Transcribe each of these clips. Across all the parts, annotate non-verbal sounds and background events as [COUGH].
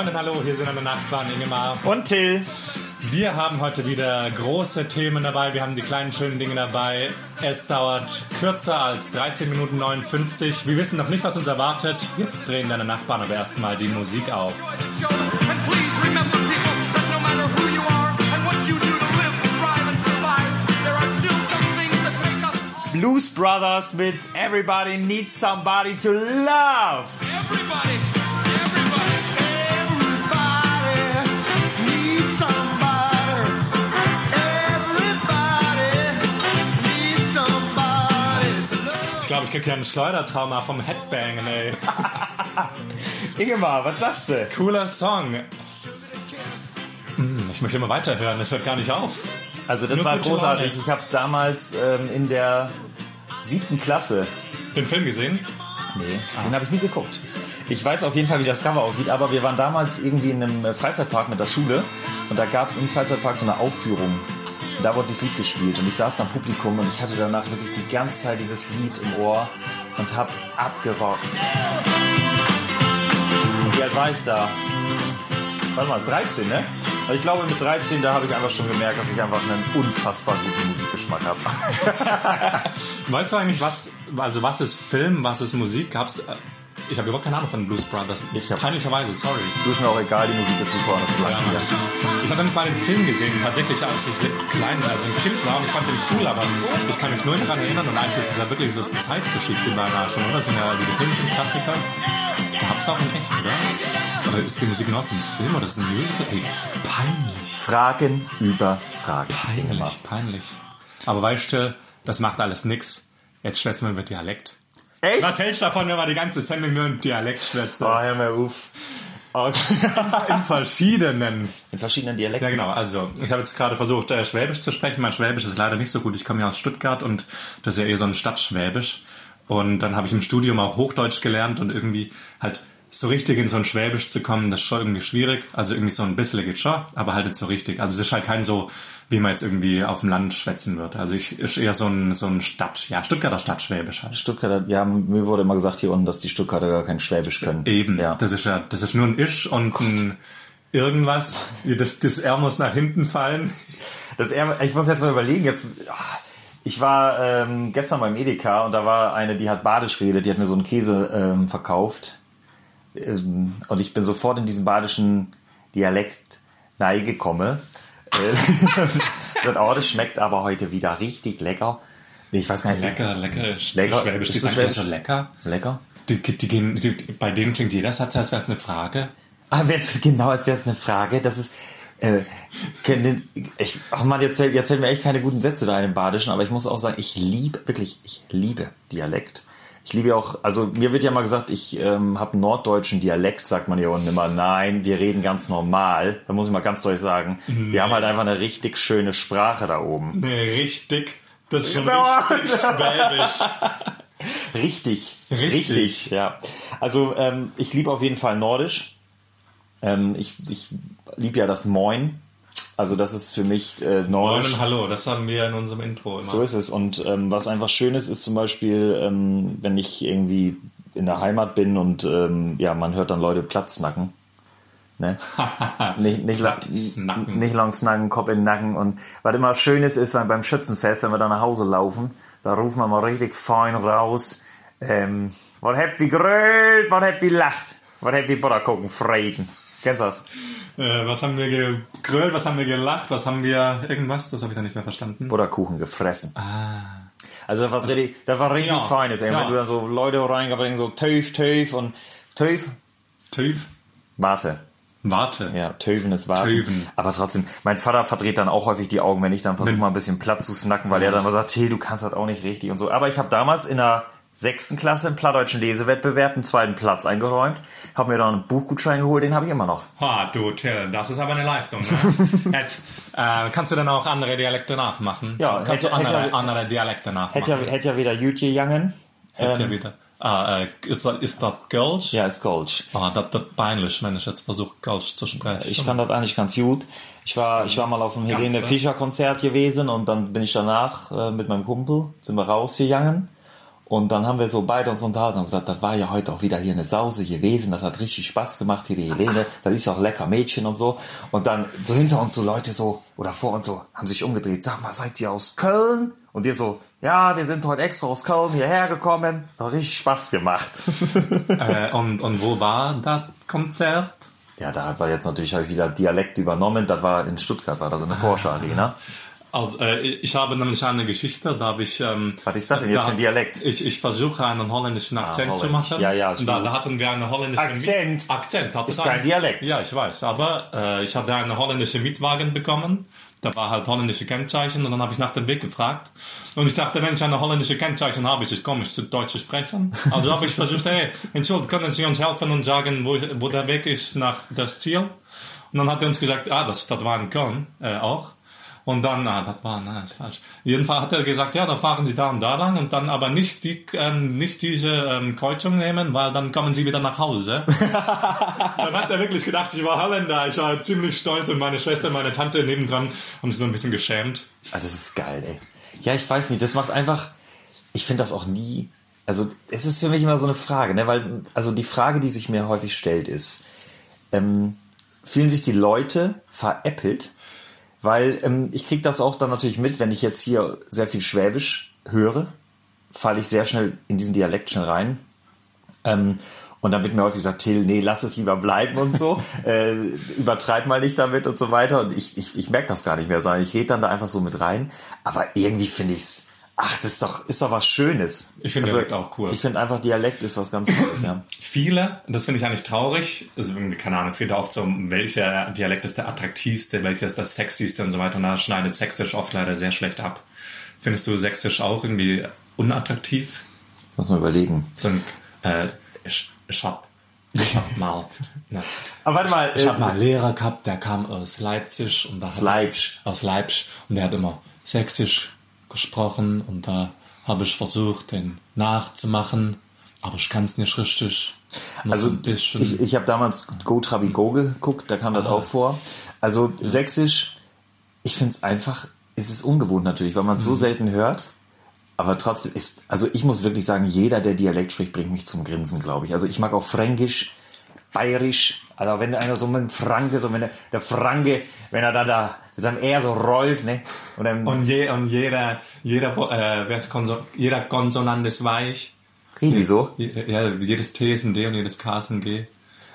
Moin und hallo, hier sind meine Nachbarn Ingemar. Und Till. Wir haben heute wieder große Themen dabei. Wir haben die kleinen schönen Dinge dabei. Es dauert kürzer als 13 Minuten 59. Wir wissen noch nicht, was uns erwartet. Jetzt drehen deine Nachbarn aber erstmal die Musik auf. Blues Brothers mit Everybody Needs Somebody to Love. Everybody, glaube, ich krieg ja ein Schleudertrauma vom Headbangen, ey. [LAUGHS] Ingemar, was sagst du? Cooler Song. Hm, Ich möchte immer weiterhören, das hört gar nicht auf. Also das Nur war großartig. Ich habe damals ähm, in der siebten Klasse, Den Film gesehen? nee, den habe ich nie geguckt. Ich weiß auf jeden Fall, wie das Cover aussieht, aber wir waren damals irgendwie in einem Freizeitpark mit der Schule und da gab es im Freizeitpark so eine Aufführung. Da wurde das Lied gespielt und ich saß da im Publikum und ich hatte danach wirklich die ganze Zeit dieses Lied im Ohr und hab abgerockt. Und wie alt war ich da? Warte mal, 13, ne? Also ich glaube, mit 13, da habe ich einfach schon gemerkt, dass ich einfach einen unfassbar guten Musikgeschmack habe. [LAUGHS] Weißt du eigentlich, was, also was ist Film, was ist Musik? Gab's, äh, ich habe überhaupt keine Ahnung von Blues Brothers. Ich hab- Peinlicherweise, sorry. Du ist mir auch egal, die Musik ist super das ist. Ja, Mann. Ich habe nicht mal den Film gesehen, tatsächlich, als ich klein, als ich ein Kind war und ich fand den cool, aber ich kann mich nur daran erinnern und eigentlich ist es ja wirklich so Zeitgeschichte beinahe schon, oder? Das Sind ja, also die Filme sind Klassiker. Gab's auch in echt, oder? Oder ist die Musik nur aus dem Film oder ist es ein Musical? Ey, peinlich. Fragen über Fragen. Peinlich, peinlich. Aber weißt du, das macht alles nix. Jetzt schwätzen wir über Dialekt. Echt? Was hältst du davon, wenn wir die ganze Sendung nur in Dialekt schwätzen? Oh, hör mal auf. [LAUGHS] In verschiedenen. In verschiedenen Dialekten. Ja, genau. Also, ich habe jetzt gerade versucht, äh, Schwäbisch zu sprechen. Mein Schwäbisch ist leider nicht so gut. Ich komme ja aus Stuttgart und das ist ja eher so ein Stadtschwäbisch. Und dann habe ich im Studium auch Hochdeutsch gelernt und irgendwie halt so richtig in so ein Schwäbisch zu kommen, das ist schon irgendwie schwierig. Also irgendwie so ein bisschen geht schon, aber halt nicht so richtig. Also es ist halt kein so, wie man jetzt irgendwie auf dem Land schwätzen wird. Also ich ist eher so ein, so ein Stadt, ja, Stuttgarter Stadtschwäbisch halt. Stuttgarter, ja, mir wurde immer gesagt hier unten, dass die Stuttgarter gar kein Schwäbisch können. Eben, Ja. das ist ja, das ist nur ein Isch und ein irgendwas. Das, das R muss nach hinten fallen. Das eher, ich muss jetzt mal überlegen, jetzt, ah, ich war ähm, gestern beim Edeka und da war eine, die hat Badisch geredet, die hat mir so einen Käse ähm, verkauft. Ähm, und ich bin sofort in diesen badischen Dialekt gekommen. Gesagt, [LAUGHS] oh, das schmeckt aber heute wieder richtig lecker. Ich weiß gar nicht. Lecker, lecker. Lecker. Schwäbisch. Ist immer Schwäbisch? so lecker. Lecker? Die, die die, bei denen klingt jeder Satz, als wäre es eine Frage. Ah, genau, als wäre es eine Frage. Das ist. Äh, können, ich, ach man, jetzt, jetzt fällt mir echt keine guten Sätze da in dem Badischen, aber ich muss auch sagen, ich liebe, wirklich, ich liebe Dialekt. Ich liebe auch, also mir wird ja mal gesagt, ich ähm, habe einen norddeutschen Dialekt, sagt man hier unten immer. Nein, wir reden ganz normal. Da muss ich mal ganz deutlich sagen, wir haben halt einfach eine richtig schöne Sprache da oben. Nee, richtig. Das ist schon richtig schwäbisch. [LAUGHS] Richtig. Richtig. ja. Also ähm, ich liebe auf jeden Fall Nordisch. Ähm, ich ich liebe ja das Moin. Also das ist für mich äh, Moin Nordisch. und Hallo, das haben wir in unserem Intro immer. So ist es. Und ähm, was einfach schön ist, ist zum Beispiel, ähm, wenn ich irgendwie in der Heimat bin und ähm, ja, man hört dann Leute Platznacken. Ne? [LAUGHS] nicht, nicht, la- Platznacken. nicht lang snacken, Kopf in den Nacken. Und was immer schön ist, ist wenn beim Schützenfest, wenn wir da nach Hause laufen, da rufen wir mal richtig fein raus. Ähm, was habt ihr gerölt, was habt ihr lacht, was habt ihr Butter gucken, Frieden. Kennst du das? Äh, was haben wir gegrölt, was haben wir gelacht, was haben wir irgendwas? Das habe ich dann nicht mehr verstanden. Butterkuchen gefressen. Also das war richtig, das war richtig Ja. feines, ey. Ja. Wenn du dann so Leute reingebracht so Töf, Töf und Töf, Töf. warte. Warte. Ja, Töven ist warten. Töven. Aber trotzdem, mein Vater verdreht dann auch häufig die Augen, wenn ich dann versuche mal ein bisschen Platz zu snacken, weil er dann mal sagt, Till, du kannst das auch nicht richtig und so. Aber ich habe damals in der sechsten Klasse im plattdeutschen Lesewettbewerb einen zweiten Platz eingeräumt, habe mir dann einen Buchgutschein geholt, den habe ich immer noch. Ha, du Till, das ist aber eine Leistung. Ne? [LAUGHS] Jetzt, äh, kannst du dann auch andere Dialekte nachmachen? Ja, kannst hätte- du andere, hätte- andere Dialekte nachmachen? Hätte ja, hätte ja wieder gut gegangen. Hätte ja wieder. Ah, äh, ist, das- ist das Gölsch? Ja, ist Gold. Ah, das das peinlich, wenn ich jetzt versuche, Gölsch zu sprechen. Ich fand das eigentlich ganz gut. Ich war, ich war mal auf einem Helene ne? Fischer Konzert gewesen und dann bin ich danach äh, mit meinem Kumpel, sind wir rausgegangen Und dann haben wir so beide uns unterhalten und gesagt, das war ja heute auch wieder hier eine Sause gewesen, das hat richtig Spaß gemacht, hier die Helene, das ist auch lecker Mädchen und so. Und dann so hinter uns so Leute so, oder vor uns so, haben sich umgedreht, sag mal, seid ihr aus Köln? Und wir so, ja, wir sind heute extra aus Köln hierher gekommen, hat richtig Spaß gemacht. [LAUGHS] [LAUGHS] äh, und, und wo war das Konzert? ja, da war jetzt natürlich hab ich wieder Dialekt übernommen, das war in Stuttgart, war das in der Porsche Arena. [LAUGHS] Also, äh, ich habe nämlich eine Geschichte, da habe ich... Ähm, Was ist das denn jetzt da- für ein Dialekt? Ich, ich versuche einen holländischen Akzent zu holländisch. machen. Ja, ja, da, da hatten wir eine holländische... Akzent. Miet Akzent. Hat Ist kein ein- Dialekt. Ja, ich weiß. Aber äh, ich hatte einen holländischen Mietwagen bekommen. Da war halt holländische Kennzeichen und dann habe ich nach dem Weg gefragt. Und ich dachte, wenn ich eine holländische Kennzeichen habe, ist es komisch zu Deutsch zu sprechen. Also habe ich versucht, hey, Entschuldigung, können Sie uns helfen und sagen, wo, wo der Weg ist nach das Ziel? Und dann hat er uns gesagt, ah, das, das war in Köln äh, auch. Und dann, ah, das war, nein, ist falsch. Jedenfalls hat er gesagt, ja, dann fahren Sie da und da lang und dann aber nicht die, ähm, nicht diese ähm, Kreuzung nehmen, weil dann kommen Sie wieder nach Hause. [LAUGHS] dann hat er wirklich gedacht, ich war Holländer. Ich war ziemlich stolz und meine Schwester, meine Tante nebendran haben sich so ein bisschen geschämt. Ah, das ist geil, ey. Ja, ich weiß nicht, das macht einfach, ich finde das auch nie, also es ist für mich immer so eine Frage, ne, weil, also die Frage, die sich mir häufig stellt, ist, ähm, fühlen sich die Leute veräppelt? Weil ähm, ich kriege das auch dann natürlich mit, wenn ich jetzt hier sehr viel Schwäbisch höre, falle ich sehr schnell in diesen Dialekt schnell rein. Ähm, und dann wird mir häufig gesagt, Till, nee, lass es lieber bleiben und so. [LAUGHS] äh, übertreib mal nicht damit und so weiter. Und ich, ich, ich merke das gar nicht mehr, sondern ich rede dann da einfach so mit rein. Aber irgendwie finde ich's, ach, das ist doch, ist doch was Schönes. Ich finde Dialekt auch cool. Ich finde einfach Dialekt ist was ganz Tolles, ja. [CLEARS THROAT] Viele, das finde ich eigentlich traurig, also irgendwie, keine Ahnung, es geht oft so, um, welcher Dialekt ist der attraktivste, welcher ist das sexyste und so weiter. Und da schneidet Sächsisch oft leider sehr schlecht ab. Findest du Sächsisch auch irgendwie unattraktiv? Muss man überlegen. So ein, äh, ich, ich hab, ich hab mal, [LAUGHS] ne, Aber warte mal, ich hab mal einen Lehrer gehabt, der kam aus Leipzig und da aus Leipzig. aus Leipzig und der hat immer Sächsisch gesprochen und da habe ich versucht, den nachzumachen, aber ich kann es nicht richtig. Nur Also ich, ich habe damals Go Trabi Go geguckt, da kam das auch vor. Also Sächsisch, ich finde es einfach, es ist ungewohnt natürlich, weil man es so selten hört. Aber trotzdem ist, also ich muss wirklich sagen, jeder, der Dialekt spricht, bringt mich zum Grinsen, glaube ich. Also ich mag auch Fränkisch, Bayerisch, also wenn einer so mit Franke, so wenn der, der Franke, wenn er da da mit seinem R so rollt, ne? Und Und, je, und jeder, jeder, äh, wer ist Konso jeder Konsonant ist weich. reden die so. Ja, jedes T ist ein D und jedes K ist ein G.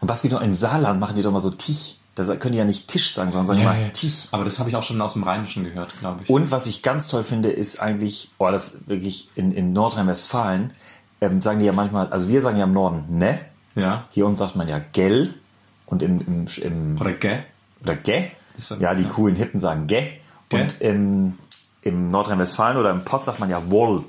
Und was geht noch im Saarland, machen die doch mal so Tich. Da können die ja nicht Tisch sagen, sondern sagen immer Tich. Aber das habe ich auch schon aus dem Rheinischen gehört, glaube ich. Und was ich ganz toll finde, ist eigentlich, oh, das wirklich in, in Nordrhein-Westfalen, ähm, sagen die ja manchmal, also wir sagen ja im Norden ne, ja. hier unten sagt man ja gell und im, im, im Oder Gä? oder gä. Ja, die ja. coolen Hippen sagen gä. Gä? Und im, im Nordrhein-Westfalen oder im Pott sagt man ja wohl.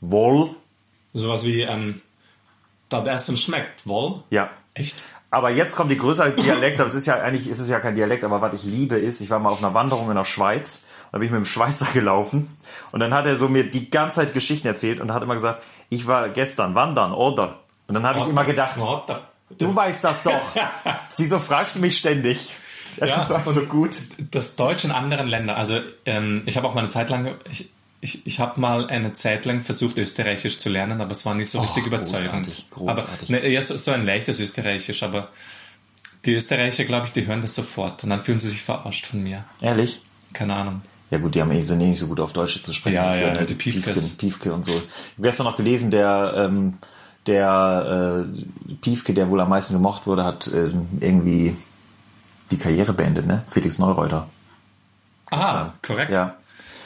Wohl, Sowas wie, ähm, das Essen schmeckt wohl. ja. Echt? Aber jetzt kommt die größere Dialekt, aber es ist ja eigentlich, ist es ja kein Dialekt, aber was ich liebe ist, ich war mal auf einer Wanderung in der Schweiz, da bin ich mit dem Schweizer [LAUGHS] gelaufen und dann hat er so mir die ganze Zeit Geschichten erzählt und hat immer gesagt, ich war gestern wandern, oder? Und dann habe ich immer gedacht, du weißt das doch. [LAUGHS] Wieso fragst du mich ständig? Das Ja, einfach so gut. Das Deutsch in anderen Ländern. Also ähm, ich habe auch mal eine Zeit lang, ich, ich, ich habe mal eine Zeit lang versucht, Österreichisch zu lernen, aber es war nicht so richtig überzeugend. großartig, großartig. Aber ne, ja, so, so ein leichtes Österreichisch, aber die Österreicher, glaube ich, die hören das sofort und dann fühlen sie sich verarscht von mir. Ehrlich? Keine Ahnung. Ja gut, die haben eh, sind eh nicht so gut auf Deutsch zu sprechen. Ja, ja, ne, die Piefkes. Piefke, und so. Ich habe gestern noch gelesen, der, ähm, der äh, Piefke, der wohl am meisten gemocht wurde, hat ähm, irgendwie die Karriere beendet, ne? Felix Neureuter. Ah, korrekt. Ja.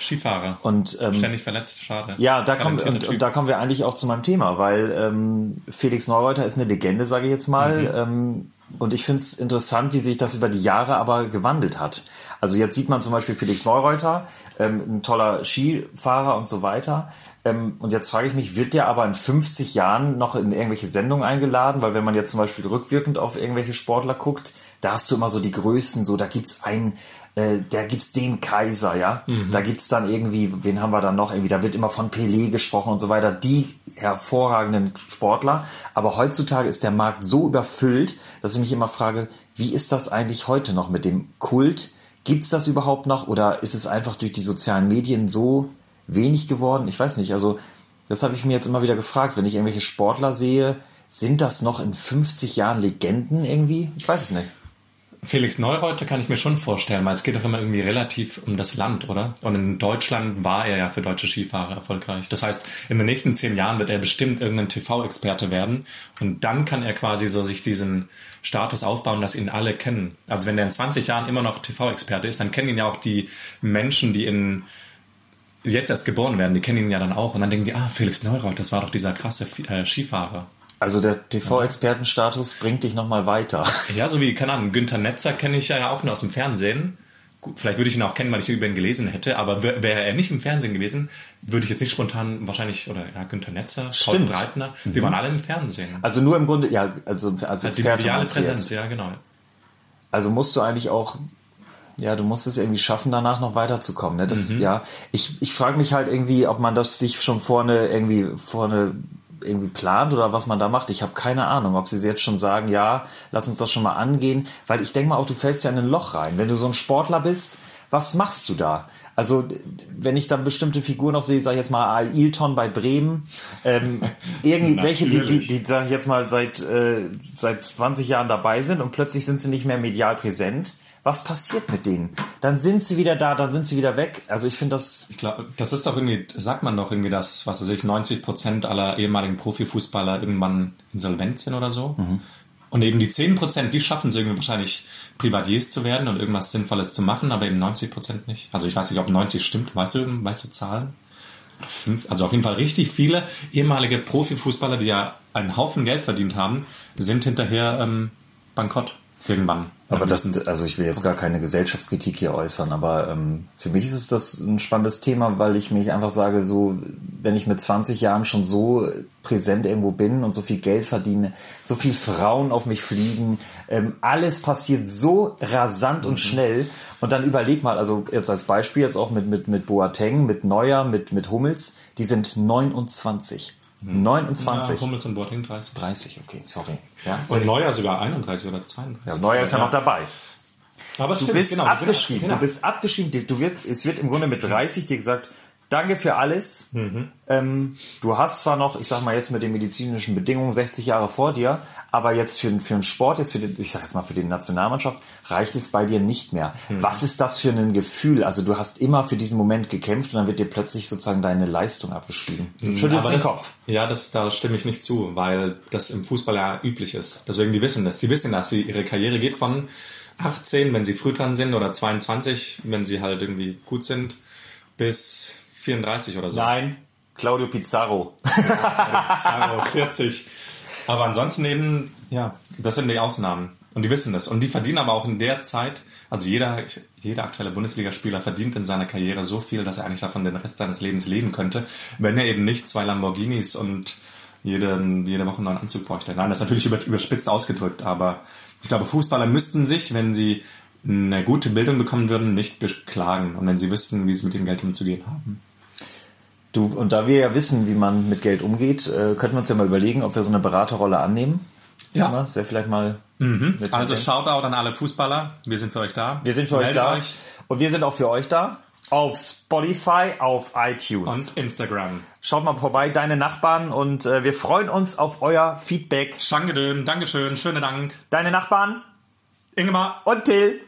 Skifahrer. Und ähm, Ständig verletzt, schade. ja, da kommen, und, und da kommen wir eigentlich auch zu meinem Thema, weil ähm, Felix Neureuter ist eine Legende, sage ich jetzt mal. Mhm. Ähm, und ich finde es interessant, wie sich das über die Jahre aber gewandelt hat. Also jetzt sieht man zum Beispiel Felix Neureuter, ähm, ein toller Skifahrer und so weiter. Ähm, und jetzt frage ich mich, wird der aber in 50 Jahren noch in irgendwelche Sendungen eingeladen? Weil wenn man jetzt zum Beispiel rückwirkend auf irgendwelche Sportler guckt, da hast du immer so die Größen, so da gibt's einen, äh, da gibt's den Kaiser, ja. Da gibt's dann irgendwie, wen haben wir dann noch irgendwie, da wird immer von Pelé gesprochen und so weiter, die hervorragenden Sportler. Aber heutzutage ist der Markt so überfüllt, dass ich mich immer frage, wie ist das eigentlich heute noch mit dem Kult? Gibt's das überhaupt noch oder ist es einfach durch die sozialen Medien so wenig geworden? Ich weiß nicht, also Das habe ich mir jetzt immer wieder gefragt, wenn ich irgendwelche Sportler sehe, sind das noch in 50 Jahren Legenden irgendwie? Ich weiß es nicht. Felix Neureuter kann ich mir schon vorstellen, weil es geht doch immer irgendwie relativ um das Land, oder? Und in Deutschland war er ja für deutsche Skifahrer erfolgreich. Das heißt, in den nächsten zehn Jahren wird er bestimmt irgendein TV-Experte werden und dann kann er quasi so sich diesen Status aufbauen, dass ihn alle kennen. Also wenn er in 20 Jahren immer noch TV-Experte ist, dann kennen ihn ja auch die Menschen, die in jetzt erst geboren werden, die kennen ihn ja dann auch und dann denken die, ah, Felix Neureuter, das war doch dieser krasse äh, Skifahrer. Also der TV-Expertenstatus bringt dich nochmal weiter. Ja, so wie, keine Ahnung, Günther Netzer kenne ich ja auch nur aus dem Fernsehen. Gut, vielleicht würde ich ihn auch kennen, weil ich über ihn gelesen hätte, aber wär- wäre er nicht im Fernsehen gewesen, würde ich jetzt nicht spontan wahrscheinlich, oder ja, Günther Netzer, Paul Stimmt. Breitner, die waren alle im Fernsehen. Also nur im Grunde, ja, also als Also die mediale Präsenz, ja, genau. Also musst du eigentlich auch, ja, du musst es irgendwie schaffen, danach noch weiterzukommen. Ne? Das, ja, ich, ich frage mich halt irgendwie, ob man das sich schon vorne irgendwie vorne irgendwie plant oder was man da macht. Ich habe keine Ahnung, ob sie jetzt schon sagen, ja, lass uns das schon mal angehen, weil ich denke mal auch, du fällst ja in ein Loch rein. Wenn du so ein Sportler bist, was machst du da? Also, wenn ich dann bestimmte Figuren noch sehe, sag ich jetzt mal Ailton bei Bremen, ähm, [LAUGHS] irgendwelche, die, die, die, sag ich jetzt mal, seit, äh, seit 20 Jahren dabei sind und plötzlich sind sie nicht mehr medial präsent. Was passiert mit denen? Dann sind sie wieder da, dann sind sie wieder weg. Also ich finde das, Ich glaube, das ist doch irgendwie, sagt man doch irgendwie, dass, was weiß ich, 90 Prozent aller ehemaligen Profifußballer irgendwann insolvent sind oder so. Und eben die 10 Prozent, die schaffen es irgendwie wahrscheinlich, Privatiers zu werden und irgendwas Sinnvolles zu machen, aber eben 90 Prozent nicht. Also ich weiß nicht, ob 90 stimmt. Weißt du, weißt du Zahlen? Fünf, also auf jeden Fall richtig viele ehemalige Profifußballer, die ja einen Haufen Geld verdient haben, sind hinterher ähm, bankrott irgendwann. aber das sind, also ich will jetzt gar keine Gesellschaftskritik hier äußern, aber ähm, für mich ist es das ein spannendes Thema, weil ich mich einfach sage, so, wenn ich mit 20 Jahren schon so präsent irgendwo bin und so viel Geld verdiene, so viel Frauen auf mich fliegen, ähm, alles passiert so rasant und schnell und dann überleg mal, also jetzt als Beispiel jetzt auch mit, mit, mit Boateng, mit Neuer, mit, mit Hummels, die sind 29. 29. Ja, Hummels und Boateng 30. 30, okay, sorry. Ja, Und Neuer sogar 31 oder 32. ja, Neuer ist ja noch dabei. Aber Du stimmt, bist genau, abgeschrieben. genau. Du bist abgeschrieben. Du wird, es wird im Grunde mit 30 dir gesagt, danke für alles. Mhm. Ähm, du hast zwar noch, ich sag mal jetzt mit den medizinischen Bedingungen 60 Jahre vor dir, aber jetzt für, für einen Sport, jetzt für den, ich sag jetzt mal für die Nationalmannschaft, reicht es bei dir nicht mehr. Mhm. Was ist das für ein Gefühl? Also du hast immer für diesen Moment gekämpft und dann wird dir plötzlich sozusagen deine Leistung abgeschrieben. Du schüttelst Mhm. Aber den das, Kopf. Ja, das, da stimme ich nicht zu, weil das im Fußball ja üblich ist. Deswegen, die wissen das. Die wissen, dass sie, ihre Karriere geht von 18, wenn sie früh dran sind, oder 22, wenn sie halt irgendwie gut sind, bis 34 oder so. Nein, Claudio Pizarro. Sagen wir 40. Aber ansonsten eben, ja, das sind die Ausnahmen. Und die wissen das. Und die verdienen aber auch in der Zeit, also jeder, jeder aktuelle Bundesligaspieler verdient in seiner Karriere so viel, dass er eigentlich davon den Rest seines Lebens leben könnte, wenn er eben nicht zwei Lamborghinis und jede, jede Woche einen neuen Anzug bräuchte. Nein, das ist natürlich über, überspitzt ausgedrückt, aber ich glaube, Fußballer müssten sich, wenn sie eine gute Bildung bekommen würden, nicht beklagen. Und wenn sie wüssten, wie sie mit dem Geld umzugehen haben. Du, und da wir ja wissen, wie man mit Geld umgeht, äh, könnten wir uns ja mal überlegen, ob wir so eine Beraterrolle annehmen. Ja. Das wäre vielleicht mal. eine Also. Shoutout an alle Fußballer. Wir sind für euch da. wir sind für euch Meldet da. Euch Und wir sind auch für euch da. Auf Spotify, auf iTunes. und Instagram. Schaut mal vorbei, deine Nachbarn. Und äh, wir freuen uns auf euer Feedback. Schangedön, Dankeschön, schönen Dank. Deine Nachbarn Ingemar. und Till.